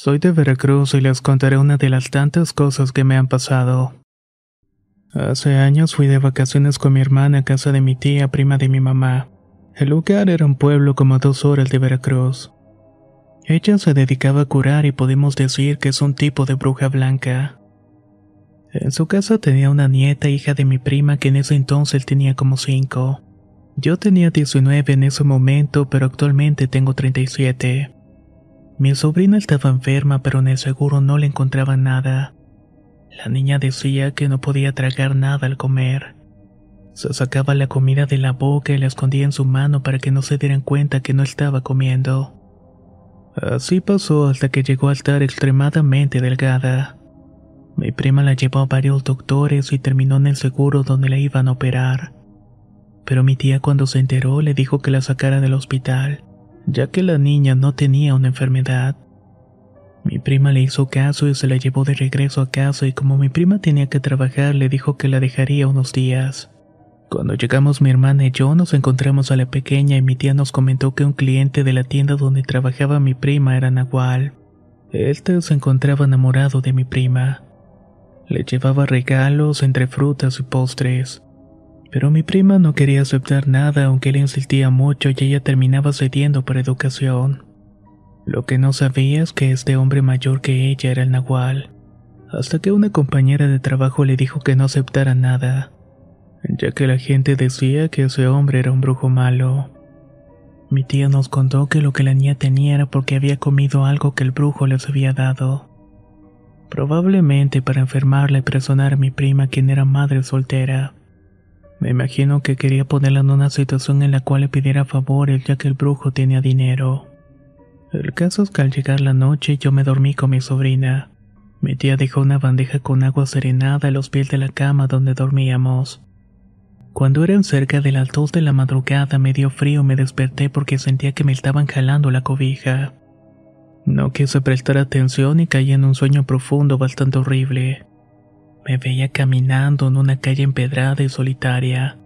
Soy de Veracruz y les contaré una de las tantas cosas que me han pasado. Hace años fui de vacaciones con mi hermana a casa de mi tía, prima de mi mamá. El lugar era un pueblo como a dos horas de Veracruz. Ella se dedicaba a curar y podemos decir que es un tipo de bruja blanca. En su casa tenía una nieta hija de mi prima que en ese entonces tenía como cinco. Yo tenía 19 en ese momento, pero actualmente tengo 37. Mi sobrina estaba enferma, pero en el seguro no le encontraban nada. La niña decía que no podía tragar nada al comer. Se sacaba la comida de la boca y la escondía en su mano para que no se dieran cuenta que no estaba comiendo. Así pasó hasta que llegó a estar extremadamente delgada. Mi prima la llevó a varios doctores y terminó en el seguro donde la iban a operar. Pero mi tía cuando se enteró le dijo que la sacara del hospital, ya que la niña no tenía una enfermedad. Mi prima le hizo caso y se la llevó de regreso a casa y como mi prima tenía que trabajar le dijo que la dejaría unos días. Cuando llegamos mi hermana y yo nos encontramos a la pequeña y mi tía nos comentó que un cliente de la tienda donde trabajaba mi prima era Nahual. Este se encontraba enamorado de mi prima. Le llevaba regalos entre frutas y postres. Pero mi prima no quería aceptar nada aunque él insistía mucho y ella terminaba cediendo por educación. Lo que no sabía es que este hombre mayor que ella era el Nahual, hasta que una compañera de trabajo le dijo que no aceptara nada, ya que la gente decía que ese hombre era un brujo malo. Mi tía nos contó que lo que la niña tenía era porque había comido algo que el brujo les había dado. Probablemente para enfermarla y presionar a mi prima quien era madre soltera. Me imagino que quería ponerla en una situación en la cual le pidiera favores ya que el brujo tenía dinero. El caso es que al llegar la noche yo me dormí con mi sobrina. Mi tía dejó una bandeja con agua serenada a los pies de la cama donde dormíamos. Cuando eran cerca de las dos de la madrugada me dio frío me desperté porque sentía que me estaban jalando la cobija. No quise prestar atención y caí en un sueño profundo bastante horrible. Me veía caminando en una calle empedrada y solitaria.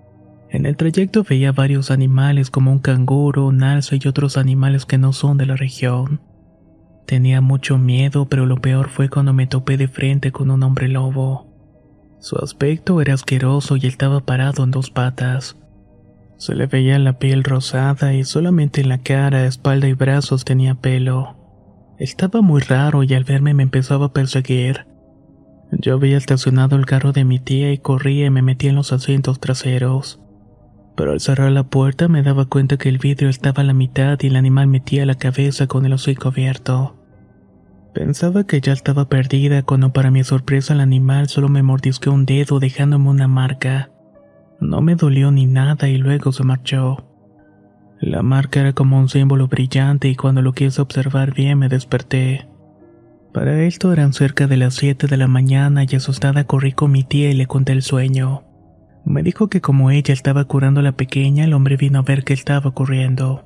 En el trayecto veía varios animales como un canguro, un alce y otros animales que no son de la región. Tenía mucho miedo, pero lo peor fue cuando me topé de frente con un hombre lobo. Su aspecto era asqueroso y estaba parado en dos patas. Se le veía la piel rosada y solamente en la cara, espalda y brazos tenía pelo. Estaba muy raro y al verme me empezaba a perseguir. Yo había estacionado el carro de mi tía y corría y me metí en los asientos traseros. Pero al cerrar la puerta me daba cuenta que el vidrio estaba a la mitad y el animal metía la cabeza con el hocico abierto. Pensaba que ya estaba perdida cuando para mi sorpresa el animal solo me mordisqueó un dedo dejándome una marca. No me dolió ni nada y luego se marchó. La marca era como un símbolo brillante y cuando lo quise observar bien me desperté. Para esto eran cerca de las 7 de la mañana y asustada corrí con mi tía y le conté el sueño. Me dijo que como ella estaba curando a la pequeña, el hombre vino a ver qué estaba ocurriendo.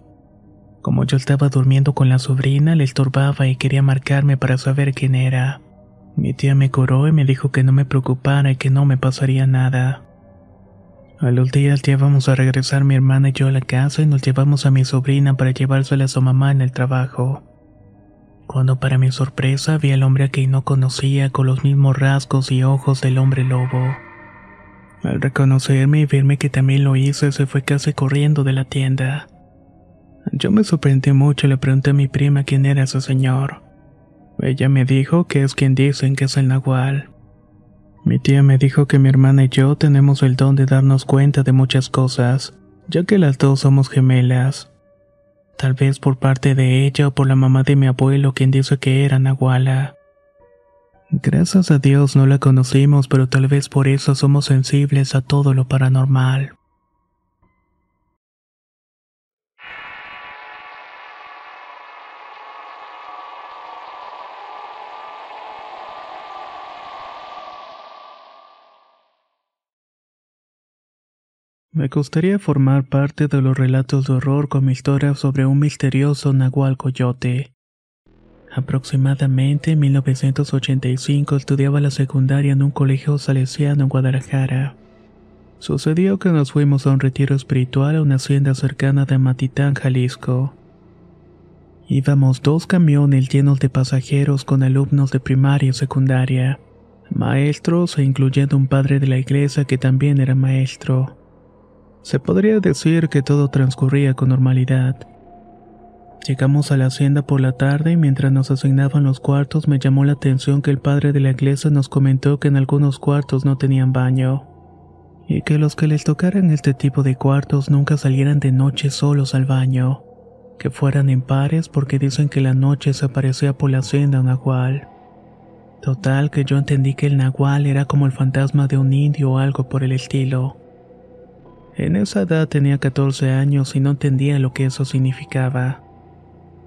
Como yo estaba durmiendo con la sobrina, le estorbaba y quería marcarme para saber quién era. Mi tía me curó y me dijo que no me preocupara y que no me pasaría nada. A los días ya íbamos a regresar mi hermana y yo a la casa y nos llevamos a mi sobrina para llevársela a su mamá en el trabajo cuando para mi sorpresa vi al hombre a quien no conocía con los mismos rasgos y ojos del hombre lobo. Al reconocerme y verme que también lo hizo, se fue casi corriendo de la tienda. Yo me sorprendí mucho y le pregunté a mi prima quién era ese señor. Ella me dijo que es quien dicen que es el nahual. Mi tía me dijo que mi hermana y yo tenemos el don de darnos cuenta de muchas cosas, ya que las dos somos gemelas. Tal vez por parte de ella o por la mamá de mi abuelo quien dice que era nahuala. Gracias a Dios no la conocimos, pero tal vez por eso somos sensibles a todo lo paranormal. Me gustaría formar parte de los relatos de horror con mi historia sobre un misterioso nahual coyote. Aproximadamente en 1985 estudiaba la secundaria en un colegio salesiano en Guadalajara. Sucedió que nos fuimos a un retiro espiritual a una hacienda cercana de Matitán, Jalisco. Íbamos dos camiones llenos de pasajeros con alumnos de primaria y secundaria, maestros e incluyendo un padre de la iglesia que también era maestro. Se podría decir que todo transcurría con normalidad. Llegamos a la hacienda por la tarde y mientras nos asignaban los cuartos me llamó la atención que el padre de la iglesia nos comentó que en algunos cuartos no tenían baño y que los que les tocaran este tipo de cuartos nunca salieran de noche solos al baño, que fueran en pares porque dicen que la noche se aparecía por la hacienda un nahual. Total que yo entendí que el nahual era como el fantasma de un indio o algo por el estilo. En esa edad tenía 14 años y no entendía lo que eso significaba.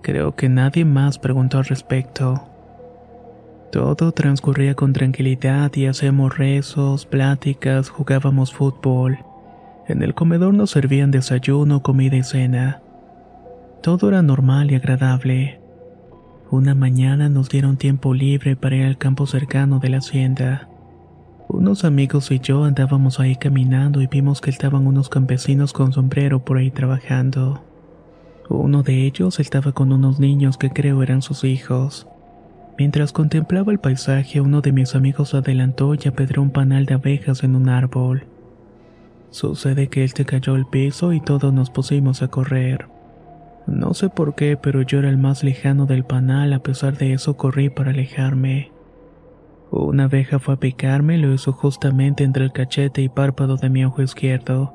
Creo que nadie más preguntó al respecto. Todo transcurría con tranquilidad y hacíamos rezos, pláticas, jugábamos fútbol. En el comedor nos servían desayuno, comida y cena. Todo era normal y agradable. Una mañana nos dieron tiempo libre para ir al campo cercano de la hacienda. Unos amigos y yo andábamos ahí caminando y vimos que estaban unos campesinos con sombrero por ahí trabajando. Uno de ellos estaba con unos niños que creo eran sus hijos. Mientras contemplaba el paisaje, uno de mis amigos adelantó y apedreó un panal de abejas en un árbol. Sucede que él se cayó al piso y todos nos pusimos a correr. No sé por qué, pero yo era el más lejano del panal, a pesar de eso corrí para alejarme. Una abeja fue a picarme y lo hizo justamente entre el cachete y párpado de mi ojo izquierdo.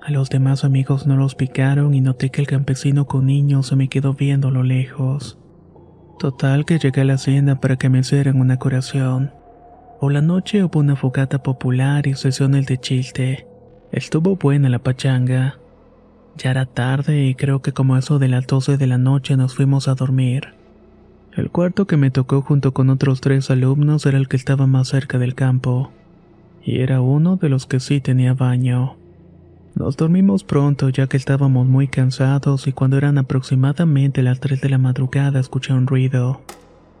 A los demás amigos no los picaron y noté que el campesino con niños se me quedó viendo a lo lejos. Total que llegué a la hacienda para que me hicieran una curación. Por la noche hubo una fogata popular y sesiones de chiste. Estuvo buena la pachanga. Ya era tarde y creo que como eso de las 12 de la noche nos fuimos a dormir. El cuarto que me tocó junto con otros tres alumnos era el que estaba más cerca del campo, y era uno de los que sí tenía baño. Nos dormimos pronto ya que estábamos muy cansados y cuando eran aproximadamente las 3 de la madrugada escuché un ruido.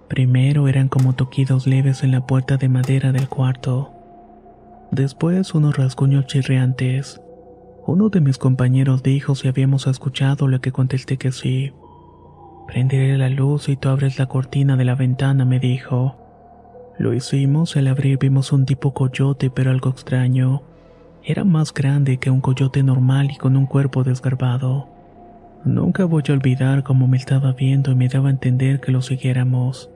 Primero eran como toquidos leves en la puerta de madera del cuarto. Después unos rasguños chirriantes. Uno de mis compañeros dijo si habíamos escuchado lo que contesté que sí. Prenderé la luz y tú abres la cortina de la ventana, me dijo. Lo hicimos al abrir vimos un tipo coyote, pero algo extraño. Era más grande que un coyote normal y con un cuerpo desgarbado. Nunca voy a olvidar cómo me estaba viendo y me daba a entender que lo siguiéramos.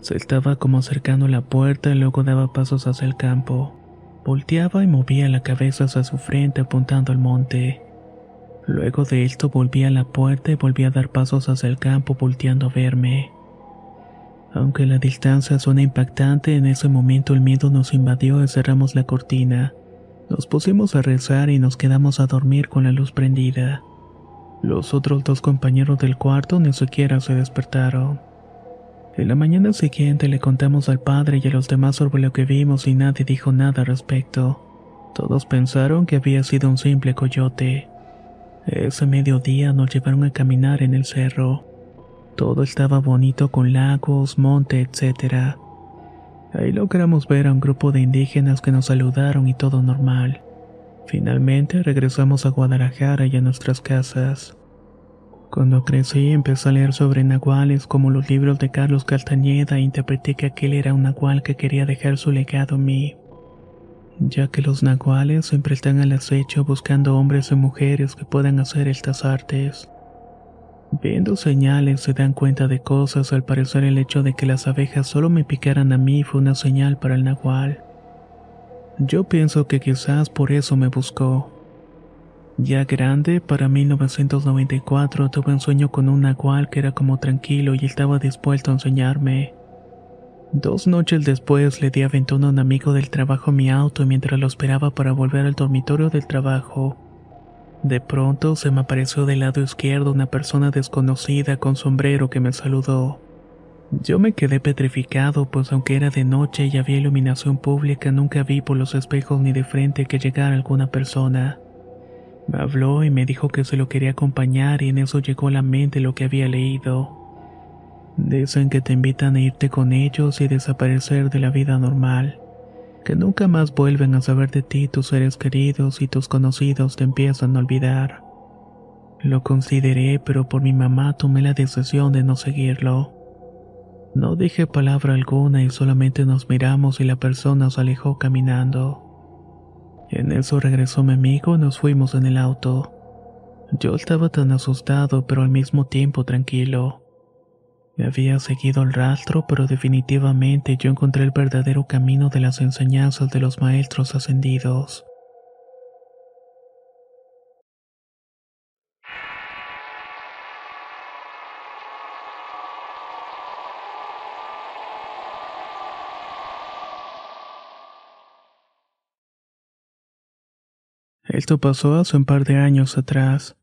Se estaba como acercando la puerta y luego daba pasos hacia el campo. Volteaba y movía la cabeza hacia su frente apuntando al monte. Luego de esto volví a la puerta y volví a dar pasos hacia el campo volteando a verme. Aunque la distancia suena impactante, en ese momento el miedo nos invadió y cerramos la cortina. Nos pusimos a rezar y nos quedamos a dormir con la luz prendida. Los otros dos compañeros del cuarto ni siquiera se despertaron. En la mañana siguiente le contamos al padre y a los demás sobre lo que vimos y nadie dijo nada al respecto. Todos pensaron que había sido un simple coyote. Ese mediodía nos llevaron a caminar en el cerro. Todo estaba bonito con lagos, monte, etc. Ahí logramos ver a un grupo de indígenas que nos saludaron y todo normal. Finalmente regresamos a Guadalajara y a nuestras casas. Cuando crecí empecé a leer sobre nahuales como los libros de Carlos Castañeda e interpreté que aquel era un nahual que quería dejar su legado en mí ya que los nahuales siempre están al acecho buscando hombres y mujeres que puedan hacer estas artes. Viendo señales se dan cuenta de cosas, al parecer el hecho de que las abejas solo me picaran a mí fue una señal para el nahual. Yo pienso que quizás por eso me buscó. Ya grande, para 1994 tuve un sueño con un nahual que era como tranquilo y estaba dispuesto a enseñarme. Dos noches después le di aventón a un amigo del trabajo mi auto mientras lo esperaba para volver al dormitorio del trabajo. De pronto se me apareció del lado izquierdo una persona desconocida con sombrero que me saludó. Yo me quedé petrificado, pues aunque era de noche y había iluminación pública, nunca vi por los espejos ni de frente que llegara alguna persona. Me habló y me dijo que se lo quería acompañar y en eso llegó a la mente lo que había leído. Dicen que te invitan a irte con ellos y desaparecer de la vida normal, que nunca más vuelven a saber de ti tus seres queridos y tus conocidos te empiezan a olvidar. Lo consideré, pero por mi mamá tomé la decisión de no seguirlo. No dije palabra alguna y solamente nos miramos y la persona se alejó caminando. En eso regresó mi amigo y nos fuimos en el auto. Yo estaba tan asustado pero al mismo tiempo tranquilo. Me había seguido el rastro, pero definitivamente yo encontré el verdadero camino de las enseñanzas de los maestros ascendidos. Esto pasó hace un par de años atrás.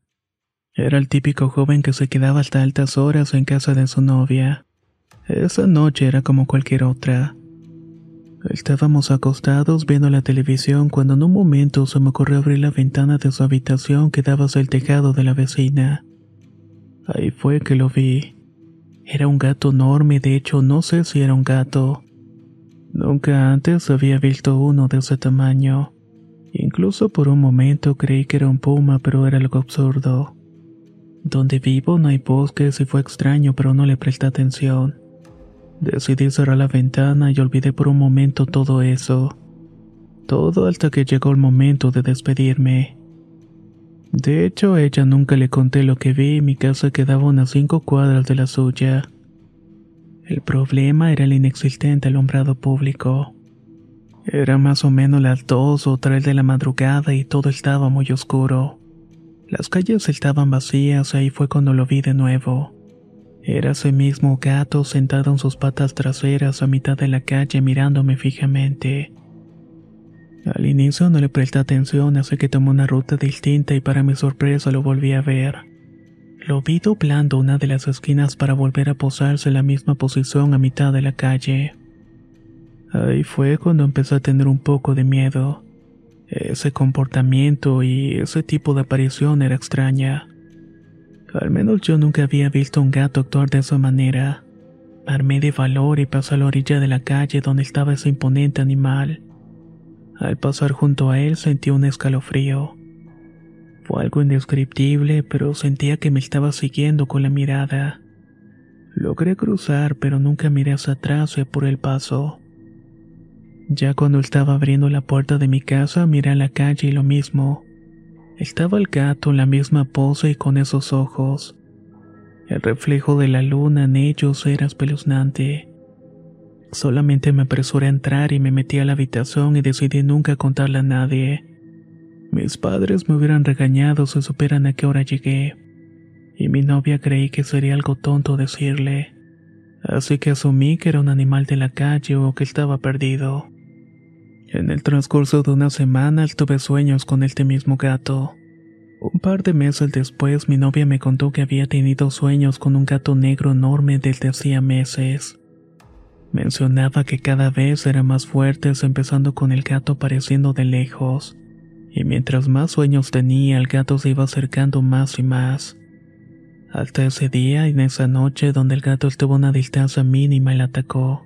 Era el típico joven que se quedaba hasta altas horas en casa de su novia. Esa noche era como cualquier otra. Estábamos acostados viendo la televisión cuando en un momento se me ocurrió abrir la ventana de su habitación que daba hacia el tejado de la vecina. Ahí fue que lo vi. Era un gato enorme, de hecho no sé si era un gato. Nunca antes había visto uno de ese tamaño. Incluso por un momento creí que era un puma, pero era algo absurdo. Donde vivo no hay bosques y fue extraño, pero no le presté atención. Decidí cerrar la ventana y olvidé por un momento todo eso. Todo hasta que llegó el momento de despedirme. De hecho, a ella nunca le conté lo que vi y mi casa quedaba unas cinco cuadras de la suya. El problema era el inexistente alumbrado público. Era más o menos las dos o tres de la madrugada y todo estaba muy oscuro. Las calles estaban vacías ahí fue cuando lo vi de nuevo. Era ese mismo gato sentado en sus patas traseras a mitad de la calle mirándome fijamente. Al inicio no le presté atención, así que tomé una ruta distinta y para mi sorpresa lo volví a ver. Lo vi doblando una de las esquinas para volver a posarse en la misma posición a mitad de la calle. Ahí fue cuando empecé a tener un poco de miedo. Ese comportamiento y ese tipo de aparición era extraña. Al menos yo nunca había visto un gato actuar de esa manera. Armé de valor y pasé a la orilla de la calle donde estaba ese imponente animal. Al pasar junto a él sentí un escalofrío. Fue algo indescriptible, pero sentía que me estaba siguiendo con la mirada. Logré cruzar, pero nunca miré hacia atrás o por el paso. Ya cuando estaba abriendo la puerta de mi casa, miré a la calle y lo mismo. Estaba el gato en la misma pose y con esos ojos. El reflejo de la luna en ellos era espeluznante. Solamente me apresuré a entrar y me metí a la habitación y decidí nunca contarle a nadie. Mis padres me hubieran regañado si supieran a qué hora llegué. Y mi novia creí que sería algo tonto decirle. Así que asumí que era un animal de la calle o que estaba perdido. En el transcurso de una semana tuve sueños con este mismo gato. Un par de meses después mi novia me contó que había tenido sueños con un gato negro enorme desde hacía meses. Mencionaba que cada vez eran más fuertes empezando con el gato apareciendo de lejos, y mientras más sueños tenía el gato se iba acercando más y más. Hasta ese día y en esa noche donde el gato estuvo a una distancia mínima y la atacó.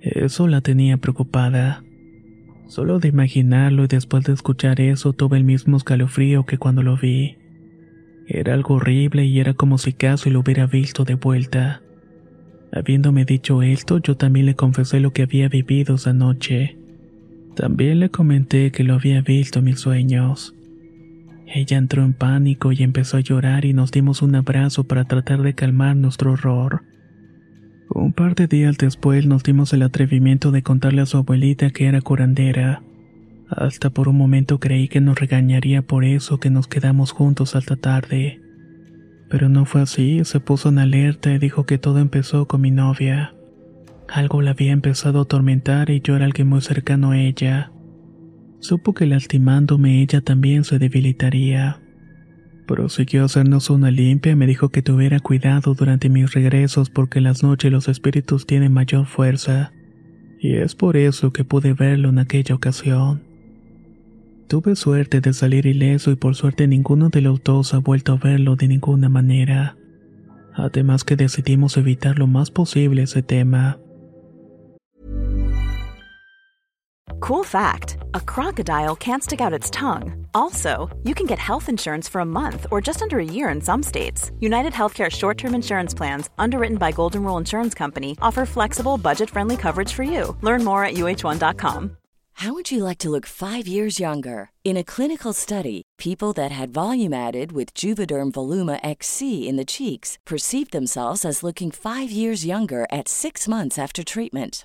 Eso la tenía preocupada. Solo de imaginarlo y después de escuchar eso tuve el mismo escalofrío que cuando lo vi. Era algo horrible y era como si casi lo hubiera visto de vuelta. Habiéndome dicho esto, yo también le confesé lo que había vivido esa noche. También le comenté que lo había visto en mis sueños. Ella entró en pánico y empezó a llorar y nos dimos un abrazo para tratar de calmar nuestro horror. Un par de días después nos dimos el atrevimiento de contarle a su abuelita que era curandera. Hasta por un momento creí que nos regañaría por eso que nos quedamos juntos hasta tarde. Pero no fue así, se puso en alerta y dijo que todo empezó con mi novia. Algo la había empezado a atormentar y yo era alguien muy cercano a ella. Supo que lastimándome ella también se debilitaría. Prosiguió a hacernos una limpia y me dijo que tuviera cuidado durante mis regresos porque en las noches los espíritus tienen mayor fuerza. Y es por eso que pude verlo en aquella ocasión. Tuve suerte de salir ileso y por suerte ninguno de los dos ha vuelto a verlo de ninguna manera. Además que decidimos evitar lo más posible ese tema. Cool fact a crocodile can't stick out its tongue. Also, you can get health insurance for a month or just under a year in some states. United Healthcare short term insurance plans, underwritten by Golden Rule Insurance Company, offer flexible, budget friendly coverage for you. Learn more at uh1.com. How would you like to look five years younger? In a clinical study, people that had volume added with Juvederm Voluma XC in the cheeks perceived themselves as looking five years younger at six months after treatment.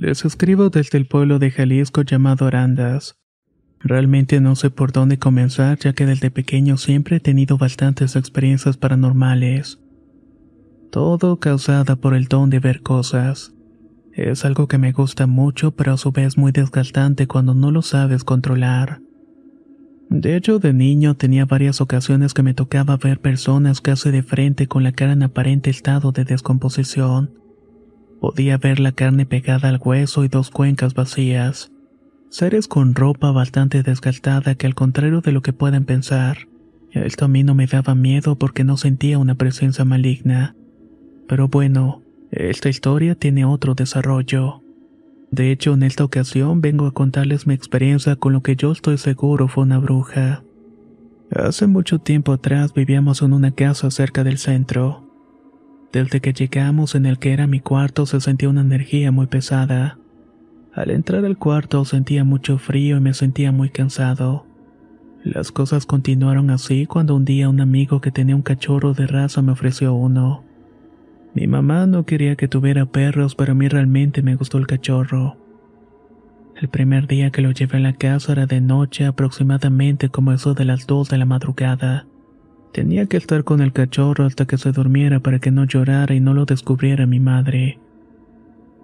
Les escribo desde el pueblo de Jalisco llamado Arandas. Realmente no sé por dónde comenzar ya que desde pequeño siempre he tenido bastantes experiencias paranormales. Todo causada por el don de ver cosas. Es algo que me gusta mucho pero a su vez muy desgastante cuando no lo sabes controlar. De hecho, de niño tenía varias ocasiones que me tocaba ver personas casi de frente con la cara en aparente estado de descomposición Podía ver la carne pegada al hueso y dos cuencas vacías. Seres con ropa bastante desgastada que al contrario de lo que pueden pensar, esto a mí no me daba miedo porque no sentía una presencia maligna. Pero bueno, esta historia tiene otro desarrollo. De hecho, en esta ocasión vengo a contarles mi experiencia con lo que yo estoy seguro fue una bruja. Hace mucho tiempo atrás vivíamos en una casa cerca del centro. Desde que llegamos en el que era mi cuarto se sentía una energía muy pesada. Al entrar al cuarto sentía mucho frío y me sentía muy cansado. Las cosas continuaron así cuando un día un amigo que tenía un cachorro de raza me ofreció uno. Mi mamá no quería que tuviera perros, pero a mí realmente me gustó el cachorro. El primer día que lo llevé a la casa era de noche, aproximadamente como eso de las dos de la madrugada. Tenía que estar con el cachorro hasta que se durmiera para que no llorara y no lo descubriera mi madre.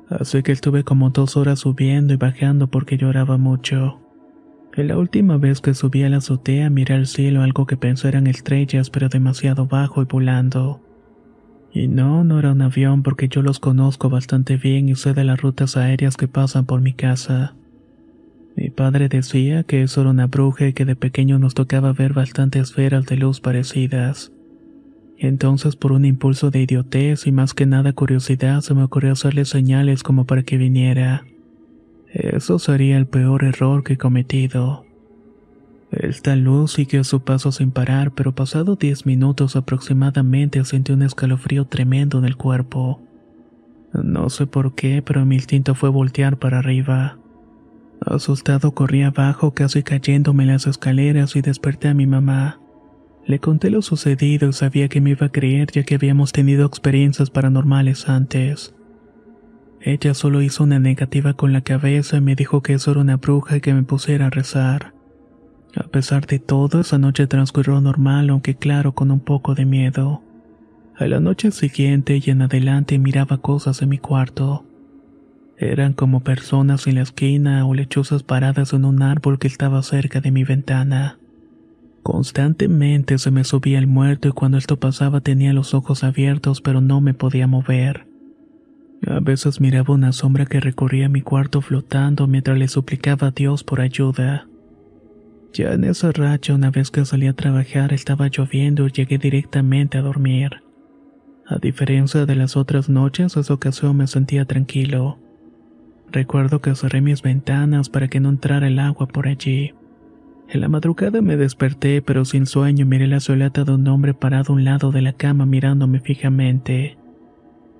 Así que estuve como dos horas subiendo y bajando porque lloraba mucho. Y la última vez que subí a la azotea miré al cielo algo que pensé eran estrellas pero demasiado bajo y volando. Y no, no era un avión porque yo los conozco bastante bien y sé de las rutas aéreas que pasan por mi casa. Mi padre decía que eso era una bruja y que de pequeño nos tocaba ver bastantes esferas de luz parecidas. Entonces por un impulso de idiotez y más que nada curiosidad se me ocurrió hacerle señales como para que viniera. Eso sería el peor error que he cometido. Esta luz siguió su paso sin parar, pero pasado diez minutos aproximadamente sentí un escalofrío tremendo en el cuerpo. No sé por qué, pero mi instinto fue voltear para arriba. Asustado corrí abajo casi cayéndome en las escaleras y desperté a mi mamá. Le conté lo sucedido y sabía que me iba a creer ya que habíamos tenido experiencias paranormales antes. Ella solo hizo una negativa con la cabeza y me dijo que eso era una bruja y que me pusiera a rezar. A pesar de todo, esa noche transcurrió normal, aunque claro, con un poco de miedo. A la noche siguiente y en adelante miraba cosas en mi cuarto. Eran como personas en la esquina o lechuzas paradas en un árbol que estaba cerca de mi ventana. Constantemente se me subía el muerto y cuando esto pasaba tenía los ojos abiertos pero no me podía mover. A veces miraba una sombra que recorría mi cuarto flotando mientras le suplicaba a Dios por ayuda. Ya en esa racha, una vez que salí a trabajar, estaba lloviendo y llegué directamente a dormir. A diferencia de las otras noches, esa ocasión me sentía tranquilo. Recuerdo que cerré mis ventanas para que no entrara el agua por allí. En la madrugada me desperté, pero sin sueño miré la soleta de un hombre parado a un lado de la cama mirándome fijamente.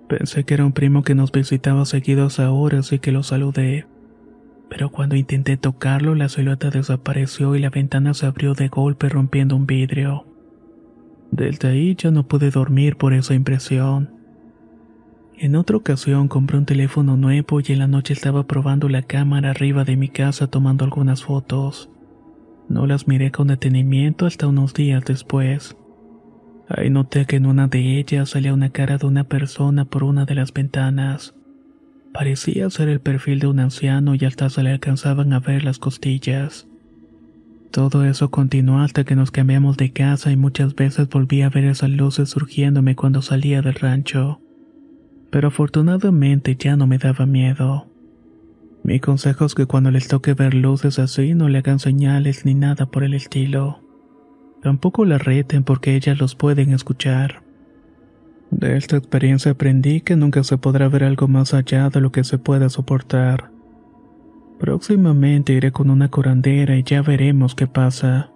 Pensé que era un primo que nos visitaba seguidos a horas y que lo saludé. Pero cuando intenté tocarlo, la silueta desapareció y la ventana se abrió de golpe rompiendo un vidrio. Desde ahí ya no pude dormir por esa impresión. En otra ocasión compré un teléfono nuevo y en la noche estaba probando la cámara arriba de mi casa tomando algunas fotos. No las miré con detenimiento hasta unos días después. Ahí noté que en una de ellas salía una cara de una persona por una de las ventanas. Parecía ser el perfil de un anciano y hasta se le alcanzaban a ver las costillas. Todo eso continuó hasta que nos cambiamos de casa y muchas veces volví a ver esas luces surgiéndome cuando salía del rancho. Pero afortunadamente ya no me daba miedo. Mi consejo es que cuando les toque ver luces así no le hagan señales ni nada por el estilo. Tampoco la reten porque ellas los pueden escuchar. De esta experiencia aprendí que nunca se podrá ver algo más allá de lo que se pueda soportar. Próximamente iré con una curandera y ya veremos qué pasa.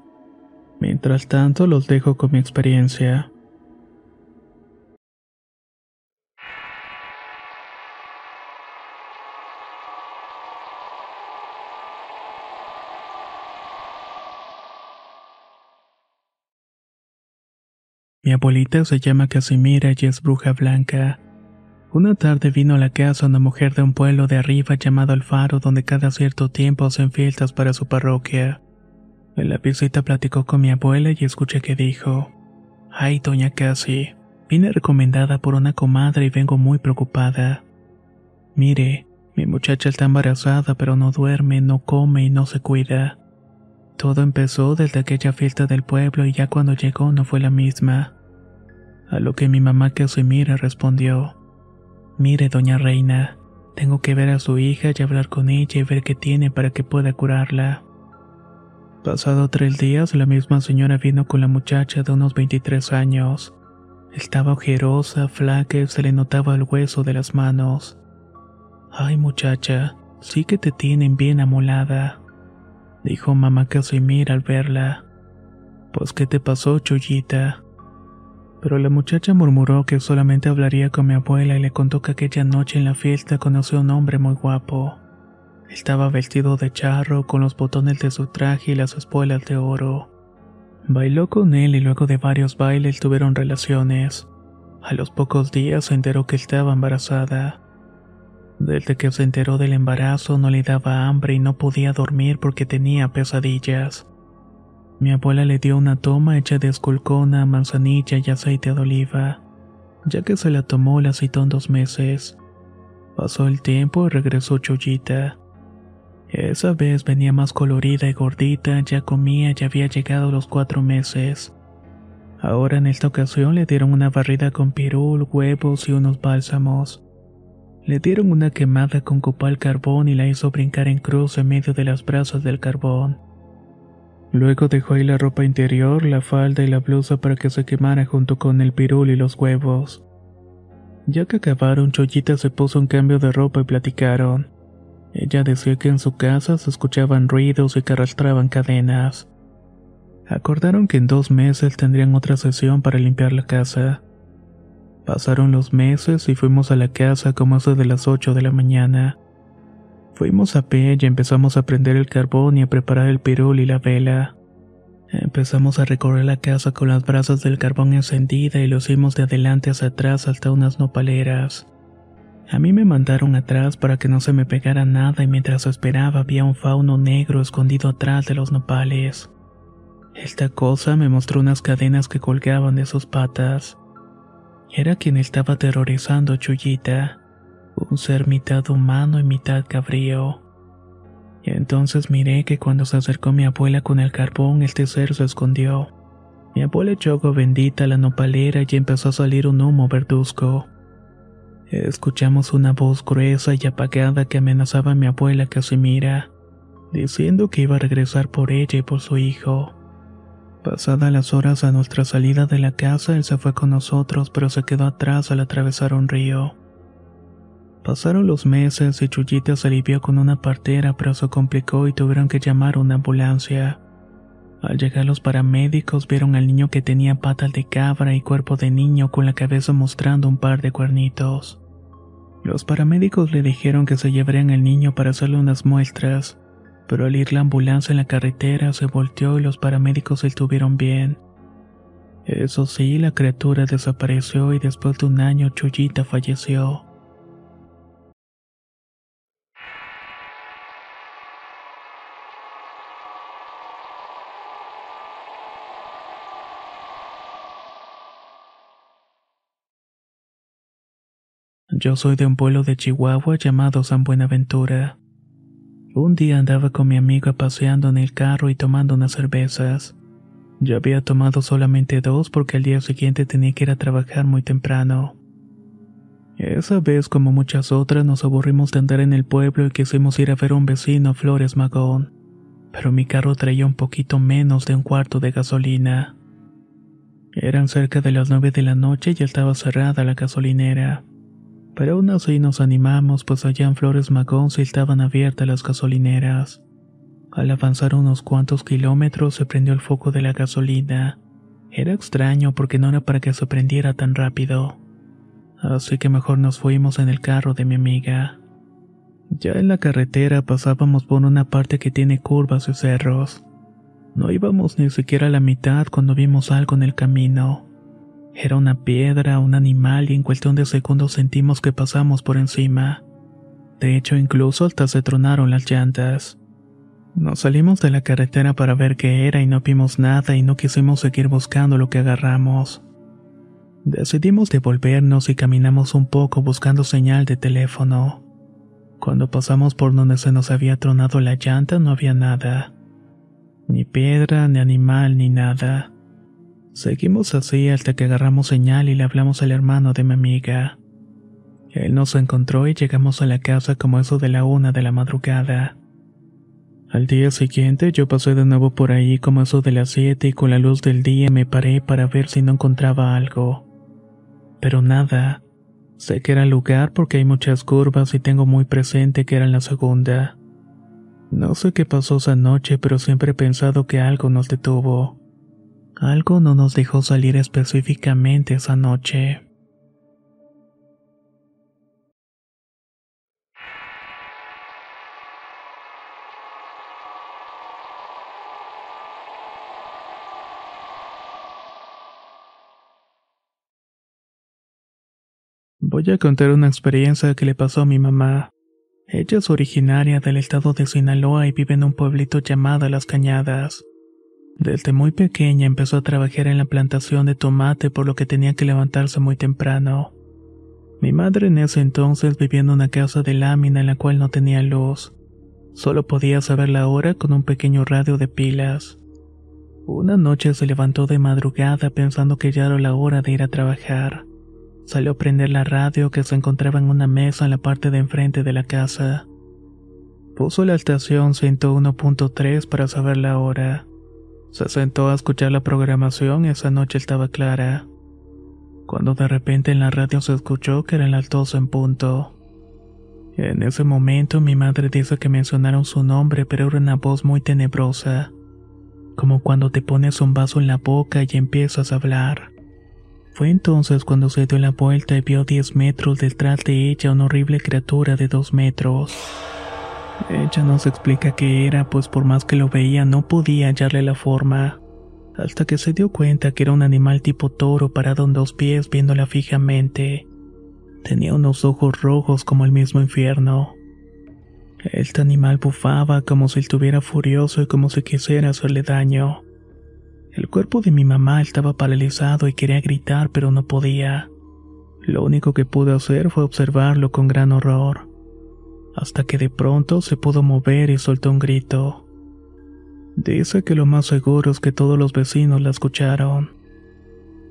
Mientras tanto los dejo con mi experiencia. Mi abuelita se llama Casimira y es bruja blanca. Una tarde vino a la casa una mujer de un pueblo de arriba llamado Alfaro donde cada cierto tiempo hacen fiestas para su parroquia. En la visita platicó con mi abuela y escuché que dijo, Ay, doña Casi, vine recomendada por una comadre y vengo muy preocupada. Mire, mi muchacha está embarazada pero no duerme, no come y no se cuida. Todo empezó desde aquella fiesta del pueblo y ya cuando llegó no fue la misma. A lo que mi mamá Casimira respondió, Mire, doña Reina, tengo que ver a su hija y hablar con ella y ver qué tiene para que pueda curarla. Pasado tres días, la misma señora vino con la muchacha de unos 23 años. Estaba ojerosa, flaca y se le notaba el hueso de las manos. Ay, muchacha, sí que te tienen bien amolada, dijo mamá Casimira al verla. Pues, ¿qué te pasó, chullita? Pero la muchacha murmuró que solamente hablaría con mi abuela y le contó que aquella noche en la fiesta conoció a un hombre muy guapo. Estaba vestido de charro con los botones de su traje y las espuelas de oro. Bailó con él y luego de varios bailes tuvieron relaciones. A los pocos días se enteró que estaba embarazada. Desde que se enteró del embarazo no le daba hambre y no podía dormir porque tenía pesadillas. Mi abuela le dio una toma hecha de esculcona, manzanilla y aceite de oliva, ya que se la tomó la citó en dos meses. Pasó el tiempo y regresó Chollita. Esa vez venía más colorida y gordita, ya comía y había llegado los cuatro meses. Ahora en esta ocasión le dieron una barrida con pirul, huevos y unos bálsamos. Le dieron una quemada con copal carbón y la hizo brincar en cruz en medio de las brasas del carbón. Luego dejó ahí la ropa interior, la falda y la blusa para que se quemara junto con el pirul y los huevos. Ya que acabaron, Chollita se puso un cambio de ropa y platicaron. Ella decía que en su casa se escuchaban ruidos y que arrastraban cadenas. Acordaron que en dos meses tendrían otra sesión para limpiar la casa. Pasaron los meses y fuimos a la casa como eso de las 8 de la mañana. Fuimos a y empezamos a prender el carbón y a preparar el pirul y la vela. Empezamos a recorrer la casa con las brasas del carbón encendida y lo hicimos de adelante hacia atrás hasta unas nopaleras. A mí me mandaron atrás para que no se me pegara nada y mientras esperaba había un fauno negro escondido atrás de los nopales. Esta cosa me mostró unas cadenas que colgaban de sus patas. Era quien estaba aterrorizando a Chuyita, un ser mitad humano y mitad cabrío. Y entonces miré que cuando se acercó mi abuela con el carbón, este ser se escondió. Mi abuela echó bendita la nopalera y empezó a salir un humo verduzco. Escuchamos una voz gruesa y apagada que amenazaba a mi abuela Casimira, diciendo que iba a regresar por ella y por su hijo. Pasadas las horas a nuestra salida de la casa, él se fue con nosotros, pero se quedó atrás al atravesar un río. Pasaron los meses y Chuyita se alivió con una partera, pero se complicó y tuvieron que llamar una ambulancia. Al llegar los paramédicos vieron al niño que tenía patas de cabra y cuerpo de niño con la cabeza mostrando un par de cuernitos. Los paramédicos le dijeron que se llevarían al niño para hacerle unas muestras, pero al ir la ambulancia en la carretera se volteó y los paramédicos se tuvieron bien. Eso sí, la criatura desapareció y después de un año Chuyita falleció. Yo soy de un pueblo de Chihuahua llamado San Buenaventura. Un día andaba con mi amiga paseando en el carro y tomando unas cervezas. Yo había tomado solamente dos porque al día siguiente tenía que ir a trabajar muy temprano. Esa vez, como muchas otras, nos aburrimos de andar en el pueblo y quisimos ir a ver a un vecino, Flores Magón. Pero mi carro traía un poquito menos de un cuarto de gasolina. Eran cerca de las nueve de la noche y estaba cerrada la gasolinera pero aún así nos animamos pues allá en Flores Magón se estaban abiertas las gasolineras. Al avanzar unos cuantos kilómetros se prendió el foco de la gasolina. Era extraño porque no era para que se prendiera tan rápido. Así que mejor nos fuimos en el carro de mi amiga. Ya en la carretera pasábamos por una parte que tiene curvas y cerros. No íbamos ni siquiera a la mitad cuando vimos algo en el camino. Era una piedra, un animal y en cuestión de segundos sentimos que pasamos por encima. De hecho, incluso hasta se tronaron las llantas. Nos salimos de la carretera para ver qué era y no vimos nada y no quisimos seguir buscando lo que agarramos. Decidimos devolvernos y caminamos un poco buscando señal de teléfono. Cuando pasamos por donde se nos había tronado la llanta no había nada. Ni piedra, ni animal, ni nada. Seguimos así hasta que agarramos señal y le hablamos al hermano de mi amiga. Él nos encontró y llegamos a la casa como eso de la una de la madrugada. Al día siguiente yo pasé de nuevo por ahí como eso de las siete y con la luz del día me paré para ver si no encontraba algo. Pero nada. Sé que era el lugar porque hay muchas curvas y tengo muy presente que era en la segunda. No sé qué pasó esa noche, pero siempre he pensado que algo nos detuvo. Algo no nos dejó salir específicamente esa noche. Voy a contar una experiencia que le pasó a mi mamá. Ella es originaria del estado de Sinaloa y vive en un pueblito llamado Las Cañadas. Desde muy pequeña empezó a trabajar en la plantación de tomate por lo que tenía que levantarse muy temprano. Mi madre en ese entonces vivía en una casa de lámina en la cual no tenía luz. Solo podía saber la hora con un pequeño radio de pilas. Una noche se levantó de madrugada pensando que ya era la hora de ir a trabajar. Salió a prender la radio que se encontraba en una mesa en la parte de enfrente de la casa. Puso la estación 101.3 para saber la hora. Se sentó a escuchar la programación y esa noche estaba clara. Cuando de repente en la radio se escuchó que eran las dos en punto. En ese momento mi madre dice que mencionaron su nombre, pero era una voz muy tenebrosa, como cuando te pones un vaso en la boca y empiezas a hablar. Fue entonces cuando se dio la vuelta y vio diez metros detrás de ella una horrible criatura de dos metros. Ella no se explica qué era, pues por más que lo veía no podía hallarle la forma, hasta que se dio cuenta que era un animal tipo toro parado en dos pies viéndola fijamente. Tenía unos ojos rojos como el mismo infierno. Este animal bufaba como si estuviera furioso y como si quisiera hacerle daño. El cuerpo de mi mamá estaba paralizado y quería gritar pero no podía. Lo único que pude hacer fue observarlo con gran horror, hasta que de pronto se pudo mover y soltó un grito. Dice que lo más seguro es que todos los vecinos la escucharon.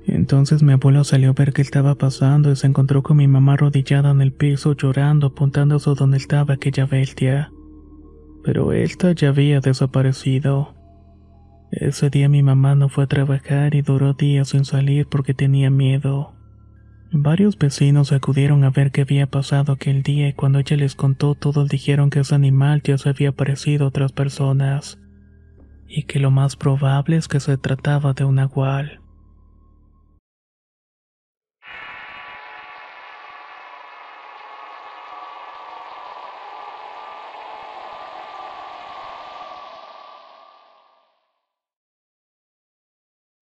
Entonces mi abuelo salió a ver qué estaba pasando y se encontró con mi mamá arrodillada en el piso llorando apuntando a donde estaba aquella bestia. Pero esta ya había desaparecido. Ese día mi mamá no fue a trabajar y duró días sin salir porque tenía miedo. Varios vecinos acudieron a ver qué había pasado aquel día y cuando ella les contó todos dijeron que ese animal ya se había parecido a otras personas y que lo más probable es que se trataba de un nahual.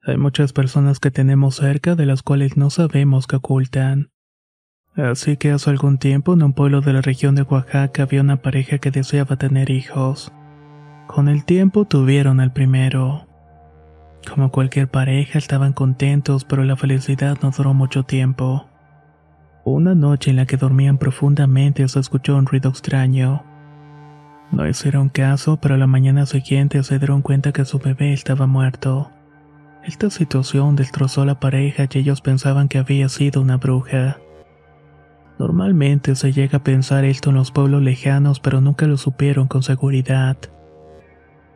Hay muchas personas que tenemos cerca de las cuales no sabemos que ocultan. Así que hace algún tiempo en un pueblo de la región de Oaxaca había una pareja que deseaba tener hijos. Con el tiempo tuvieron al primero. Como cualquier pareja estaban contentos, pero la felicidad no duró mucho tiempo. Una noche en la que dormían profundamente se escuchó un ruido extraño. No hicieron caso, pero la mañana siguiente se dieron cuenta que su bebé estaba muerto. Esta situación destrozó la pareja y ellos pensaban que había sido una bruja. Normalmente se llega a pensar esto en los pueblos lejanos, pero nunca lo supieron con seguridad.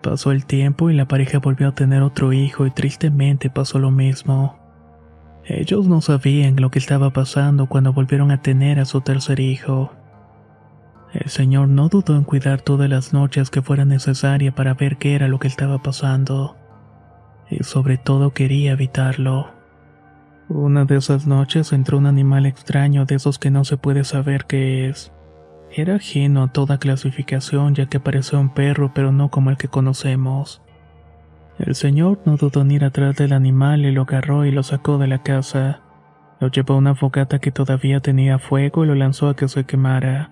Pasó el tiempo y la pareja volvió a tener otro hijo y tristemente pasó lo mismo. Ellos no sabían lo que estaba pasando cuando volvieron a tener a su tercer hijo. El Señor no dudó en cuidar todas las noches que fuera necesaria para ver qué era lo que estaba pasando. Y sobre todo quería evitarlo. Una de esas noches entró un animal extraño de esos que no se puede saber qué es. Era ajeno a toda clasificación ya que parecía un perro pero no como el que conocemos. El señor no dudó en ir atrás del animal y lo agarró y lo sacó de la casa. Lo llevó a una fogata que todavía tenía fuego y lo lanzó a que se quemara.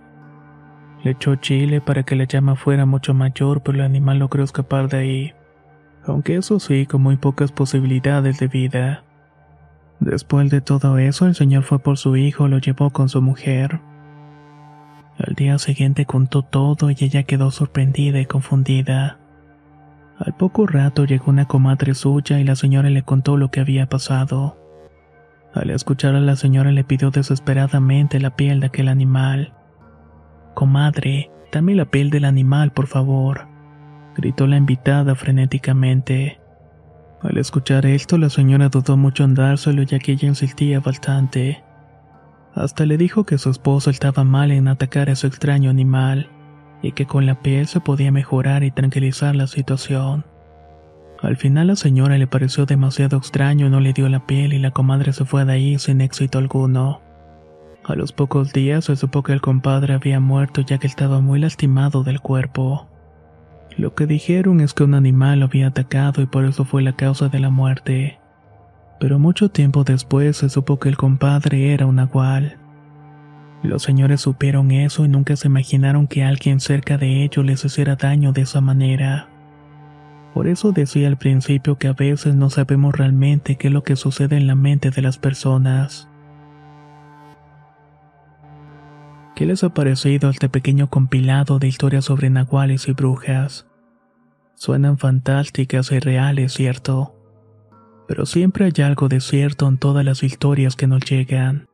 Le echó chile para que la llama fuera mucho mayor, pero el animal logró escapar de ahí. Aunque eso sí, con muy pocas posibilidades de vida. Después de todo eso, el señor fue por su hijo lo llevó con su mujer. Al día siguiente contó todo y ella quedó sorprendida y confundida. Al poco rato llegó una comadre suya y la señora le contó lo que había pasado. Al escuchar a la señora le pidió desesperadamente la piel de aquel animal. Comadre, dame la piel del animal, por favor, gritó la invitada frenéticamente. Al escuchar esto, la señora dudó mucho en dárselo ya que ella insistía bastante. Hasta le dijo que su esposo estaba mal en atacar a su extraño animal y que con la piel se podía mejorar y tranquilizar la situación. Al final la señora le pareció demasiado extraño y no le dio la piel y la comadre se fue de ahí sin éxito alguno. A los pocos días se supo que el compadre había muerto ya que estaba muy lastimado del cuerpo. Lo que dijeron es que un animal lo había atacado y por eso fue la causa de la muerte pero mucho tiempo después se supo que el compadre era un nahual. Los señores supieron eso y nunca se imaginaron que alguien cerca de ellos les hiciera daño de esa manera. Por eso decía al principio que a veces no sabemos realmente qué es lo que sucede en la mente de las personas. ¿Qué les ha parecido este pequeño compilado de historias sobre nahuales y brujas? Suenan fantásticas y reales, ¿cierto? pero siempre hay algo de cierto en todas las historias que nos llegan.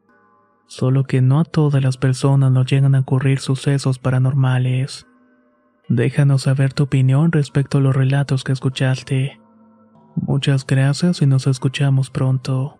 Solo que no a todas las personas nos llegan a ocurrir sucesos paranormales. Déjanos saber tu opinión respecto a los relatos que escuchaste. Muchas gracias y nos escuchamos pronto.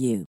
you.